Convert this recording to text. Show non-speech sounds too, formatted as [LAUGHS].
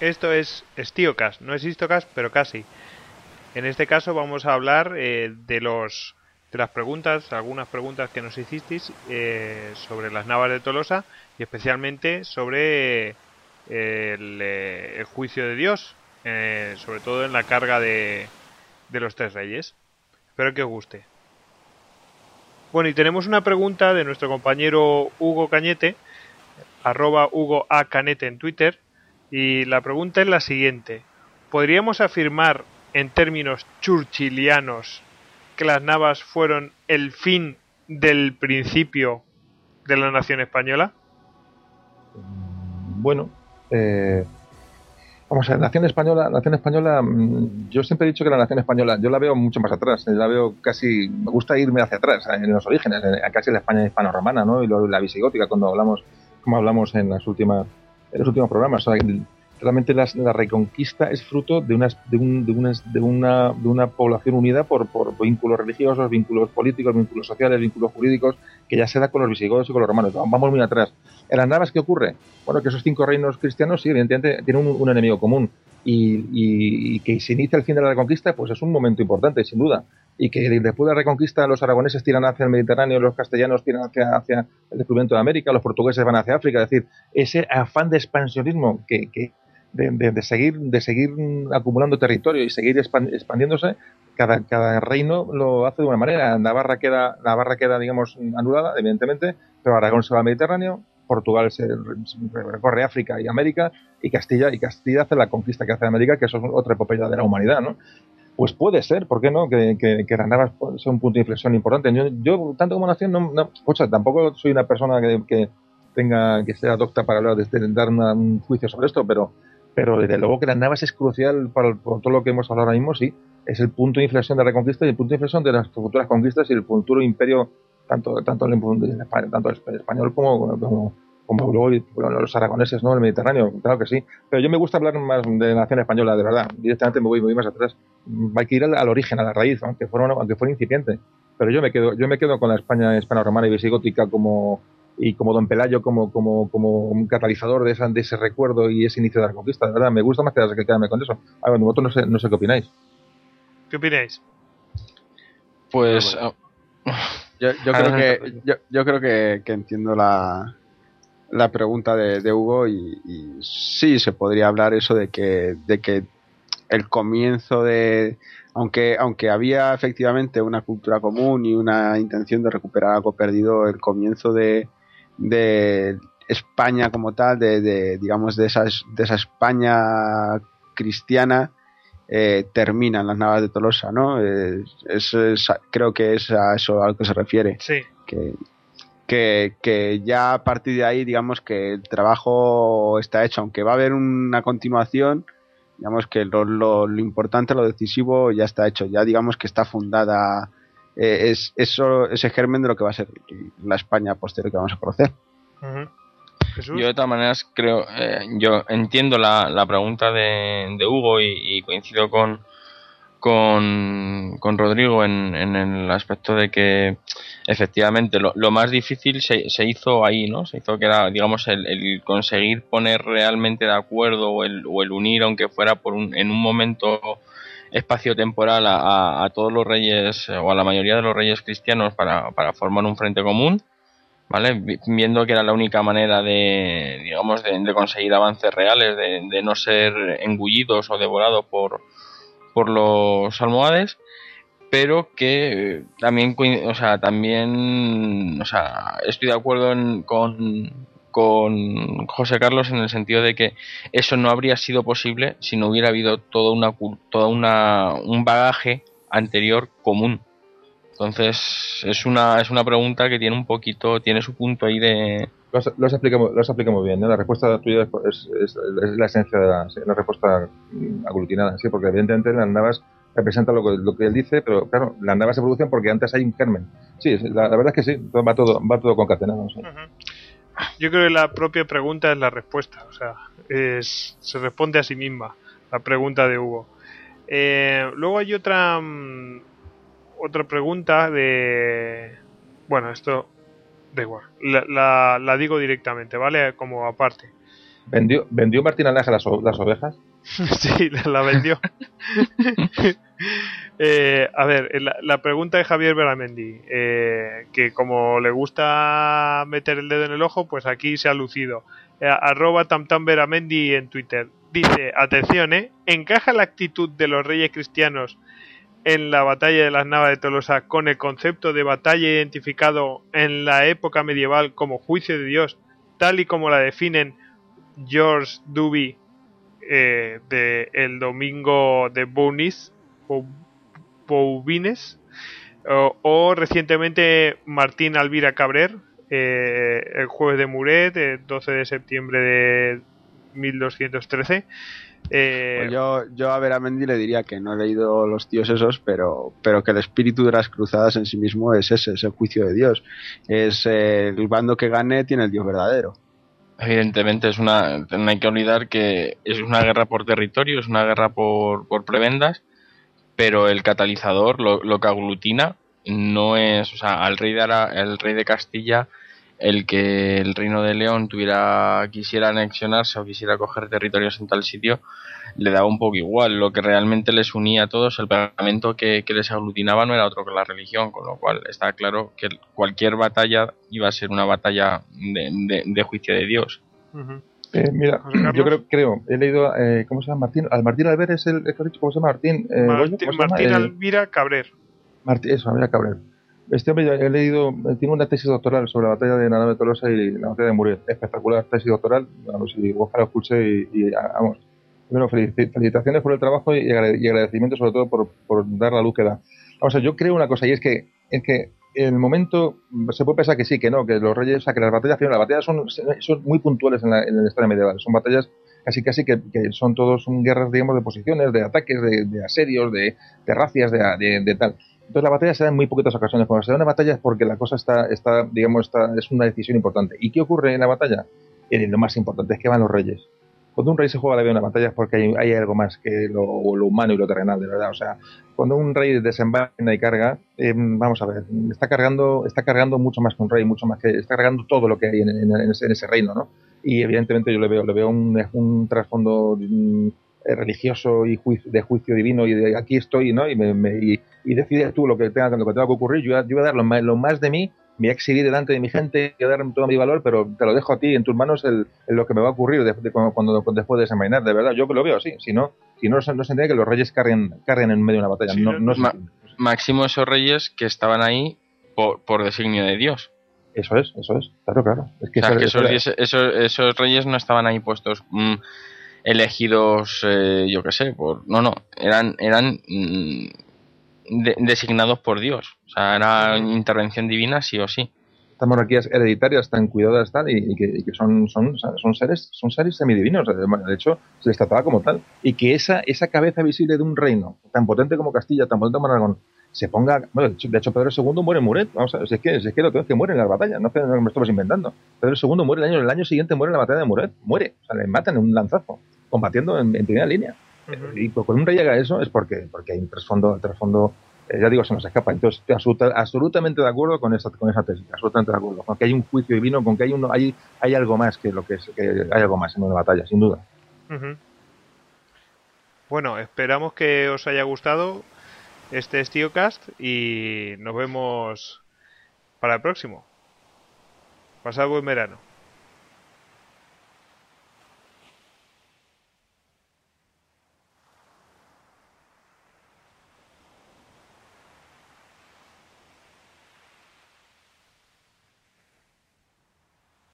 Esto es Stiocast, no es Histocast, pero casi. En este caso vamos a hablar eh, de los de las preguntas, algunas preguntas que nos hicisteis eh, sobre las navas de Tolosa y especialmente sobre eh, el, juicio de Dios, sobre todo en la carga de, de los tres reyes. Espero que os guste. Bueno, y tenemos una pregunta de nuestro compañero Hugo Cañete, arroba Hugo A. Canete en Twitter, y la pregunta es la siguiente. ¿Podríamos afirmar en términos churchilianos que las navas fueron el fin del principio de la nación española? Bueno, eh, vamos a ver, nación española, nación española, mm, yo siempre he dicho que la nación española, yo la veo mucho más atrás, la veo casi, me gusta irme hacia atrás, en los orígenes, casi la España hispano-romana, ¿no? Y la visigótica, cuando hablamos, como hablamos en las últimas en los últimos programas. realmente la, reconquista es fruto de, unas, de, un, de, de, una, de una población unida por, por vínculos religiosos, vínculos políticos, vínculos sociales, vínculos jurídicos, que ya se da con los visigodos y con los romanos. Vamos muy atrás. ¿En las navas qué ocurre? Bueno, que esos cinco reinos cristianos, sí, evidentemente, tienen un, enemigo común. Y, y, que se inicia el fin de la reconquista, pues es un momento importante, sin duda y que después de la reconquista los aragoneses tiran hacia el Mediterráneo, los castellanos tiran hacia, el descubrimiento de América, los portugueses van hacia África, es decir, ese afán de expansionismo que, que de, seguir de seguir acumulando territorio y seguir expandiéndose, cada, cada reino lo hace de una manera. Navarra queda, Navarra queda, digamos, anulada, evidentemente, pero Aragón se va al Mediterráneo, Portugal se recorre África y América, y Castilla, y Castilla hace la conquista que hace América, que eso es otra epopeya de la humanidad, ¿no? Pues puede ser, ¿por qué no? Que, que, que navas son un punto de inflexión importante. Yo, tanto como nación, no, no, tampoco soy una persona que, tenga que sea docta para hablar de, dar un juicio sobre esto, pero, pero desde luego que las navas es crucial para por todo lo que hemos hablado ahora mismo, sí. Es el punto de inflexión de la reconquista y el punto de inflexión de las futuras conquistas y el futuro imperio, tanto, tanto, el, tanto español como, como, como luego los aragoneses, ¿no? El Mediterráneo, claro que sí. Pero yo me gusta hablar más de nación española, de verdad. Directamente me voy, muy más atrás. Hay que ir al, origen, a la raíz, aunque fuera, aunque fuera incipiente. Pero yo me quedo, yo me quedo con la España hispano-romana y visigótica como y como Don Pelayo como, como, como un catalizador de, esa, de ese recuerdo y ese inicio de la conquista. De verdad, me gusta más que quedarme con eso. A ver, vosotros no sé, no sé qué opináis. ¿Qué opináis? Pues... Ah, [LAUGHS] yo, yo, creo que, yo, yo creo que, que entiendo la, la pregunta de, Hugo y, sí se podría hablar eso de que, de que el comienzo de aunque aunque había efectivamente una cultura común y una intención de recuperar algo perdido el comienzo de, de España como tal de, digamos de esas de esa España cristiana eh, termina en las navas de Tolosa no es, creo que es a eso a lo que se refiere sí. que que, ya a partir de ahí, digamos que el trabajo está hecho, aunque va a haber una continuación, digamos que lo, importante, lo decisivo ya está hecho, ya digamos que está fundada eh, es eso ese germen de lo que va a ser la España posterior que vamos a conocer. Yo de todas maneras creo, eh, yo entiendo la, pregunta de, Hugo y, coincido con, con, con Rodrigo en, en, el aspecto de que efectivamente lo, lo más difícil se, se, hizo ahí, ¿no? Se hizo que era, digamos, el, el conseguir poner realmente de acuerdo o el, o el unir, aunque fuera por un, en un momento espacio-temporal a, a, todos los reyes o a la mayoría de los reyes cristianos para, para formar un frente común, ¿vale? Viendo que era la única manera de, digamos, de, de conseguir avances reales, de, de no ser engullidos o devorados por, por los almohades pero que también o sea también o sea estoy de acuerdo con con José Carlos en el sentido de que eso no habría sido posible si no hubiera habido toda una toda una un bagaje anterior común. Entonces es una es una pregunta que tiene un poquito tiene su punto ahí de lo has, explicado, muy bien, la respuesta tuya es, la esencia de la, la, respuesta aglutinada, ¿sí? porque evidentemente las navas representa lo que, lo que él dice, pero claro, las navas se producen porque antes hay un germen. Sí, la, verdad es que sí, va todo, va todo concatenado. Yo creo que la propia pregunta es la respuesta, o sea, es, se responde a sí misma la pregunta de Hugo. Eh, luego hay otra mm, otra pregunta de bueno esto da igual la, la, digo directamente vale como aparte ¿Vendió, ¿Vendió Martín Alaja las, las ovejas? [LAUGHS] sí, la, vendió. [LAUGHS] Eh, a ver, la, pregunta de Javier Beramendi, eh, que como le gusta meter el dedo en el ojo, pues aquí se ha lucido. Eh, arroba tamtamberamendi en Twitter. Dice, atención, ¿eh? ¿Encaja la actitud de los reyes cristianos en la batalla de las Navas de Tolosa con el concepto de batalla identificado en la época medieval como juicio de Dios, tal y como la definen George Duby eh, de El Domingo de Bounis o Bouvines o, recientemente Martín Alvira Cabrer eh, el jueves de Muret el 12 de septiembre de 1213 eh, pues yo, yo a Veramendi le diría que no he leído los tíos esos, pero, pero que el espíritu de las cruzadas en sí mismo es ese, es el juicio de Dios. Es el bando que gane tiene el Dios verdadero. Evidentemente es una, no hay que olvidar que es una guerra por territorio, es una guerra por, por prebendas, pero el catalizador, lo, lo que aglutina, no es, o sea, al rey de el rey de Castilla el que el reino de León tuviera quisiera anexionarse o quisiera coger territorios en tal sitio le daba un poco igual lo que realmente les unía a todos el pegamento que, les aglutinaba no era otro que la religión con lo cual está claro que cualquier batalla iba a ser una batalla de, juicio de Dios eh, mira, yo creo, creo, he leído, eh, ¿cómo se llama? Martín, al Martín Alver es el, ¿cómo se llama? Martín, eh, Martín, Alvira Cabrer. Martín, eso, Alvira Cabrer. Este hombre, he leído, tiene una tesis doctoral sobre la batalla de Nana de Tolosa y la batalla de Muret. Espectacular tesis doctoral. Vamos, y ojalá escuche y, y, vamos. Bueno, felicitaciones por el trabajo y, agradecimiento sobre todo por, por, dar la luz que da. Vamos a yo creo una cosa y es que, es que el momento se puede pensar que sí, que no, que los reyes, o sea, que las batallas, las batallas son, son muy puntuales en la, en historia medieval. Son batallas casi casi que, que, son todos son guerras, digamos, de posiciones, de ataques, de, de asedios, de terracias, de, de, de tal. Entonces la batalla se da en muy poquitas ocasiones. Cuando se da una batalla es porque la cosa está, está digamos, está, es una decisión importante. ¿Y qué ocurre en la batalla? Eh, lo más importante es que van los reyes. Cuando un rey se juega la vida en una batalla es porque hay, algo más que lo, humano y lo terrenal, de verdad. O sea, cuando un rey desenvaina y carga, eh, vamos a ver, está cargando, está cargando mucho más que un rey, mucho más que está cargando todo lo que hay en, ese, reino, ¿no? Y evidentemente yo le veo, le veo un, trasfondo mm, religioso y de juicio divino y de aquí estoy, ¿no? Y, me, y, decides tú lo que tenga, lo que tenga que ocurrir. Yo, yo voy a dar lo más, lo más, de mí, me voy a exhibir delante de mi gente, voy a dar todo mi valor, pero te lo dejo a ti en tus manos el, lo que me va a ocurrir cuando, después de desenvainar. De verdad, yo lo veo así. Si no, si no, no se entiende que los reyes carguen, carguen en medio de una batalla. no, máximo esos reyes que estaban ahí por, por designio de Dios. Eso es, eso es, claro, claro. Es que, esos, esos, reyes no estaban ahí puestos mm, elegidos, eh, yo qué sé, por no, no, eran eran mm, designados por Dios, o sea, era intervención divina sí o sí. Estas monarquías hereditarias están cuidadas tal y, que, son, son, son seres son seres semidivinos, de hecho se les trataba como tal y que esa esa cabeza visible de un reino tan potente como Castilla, tan potente como Aragón, se ponga. Bueno, de hecho, Pedro II muere en Muret. Vamos a ver, es que, es que lo que es que muere en las batallas, no que me estamos inventando. Pedro II muere el año, el año siguiente muere en la batalla de Muret. Muere, o sea, le matan en un lanzazo, combatiendo en, primera línea. Y con un rey haga eso es porque, porque hay un trasfondo, trasfondo eh, ya digo, se nos escapa. Entonces, estoy absolutamente de acuerdo con esa, con esa tesis, absolutamente de acuerdo. Con que hay un juicio divino, con que hay, uno, hay, hay algo más que lo que es, que hay algo más en una batalla, sin duda. Bueno, esperamos que os haya gustado este es TioCast y nos vemos para el próximo. Pasad buen verano.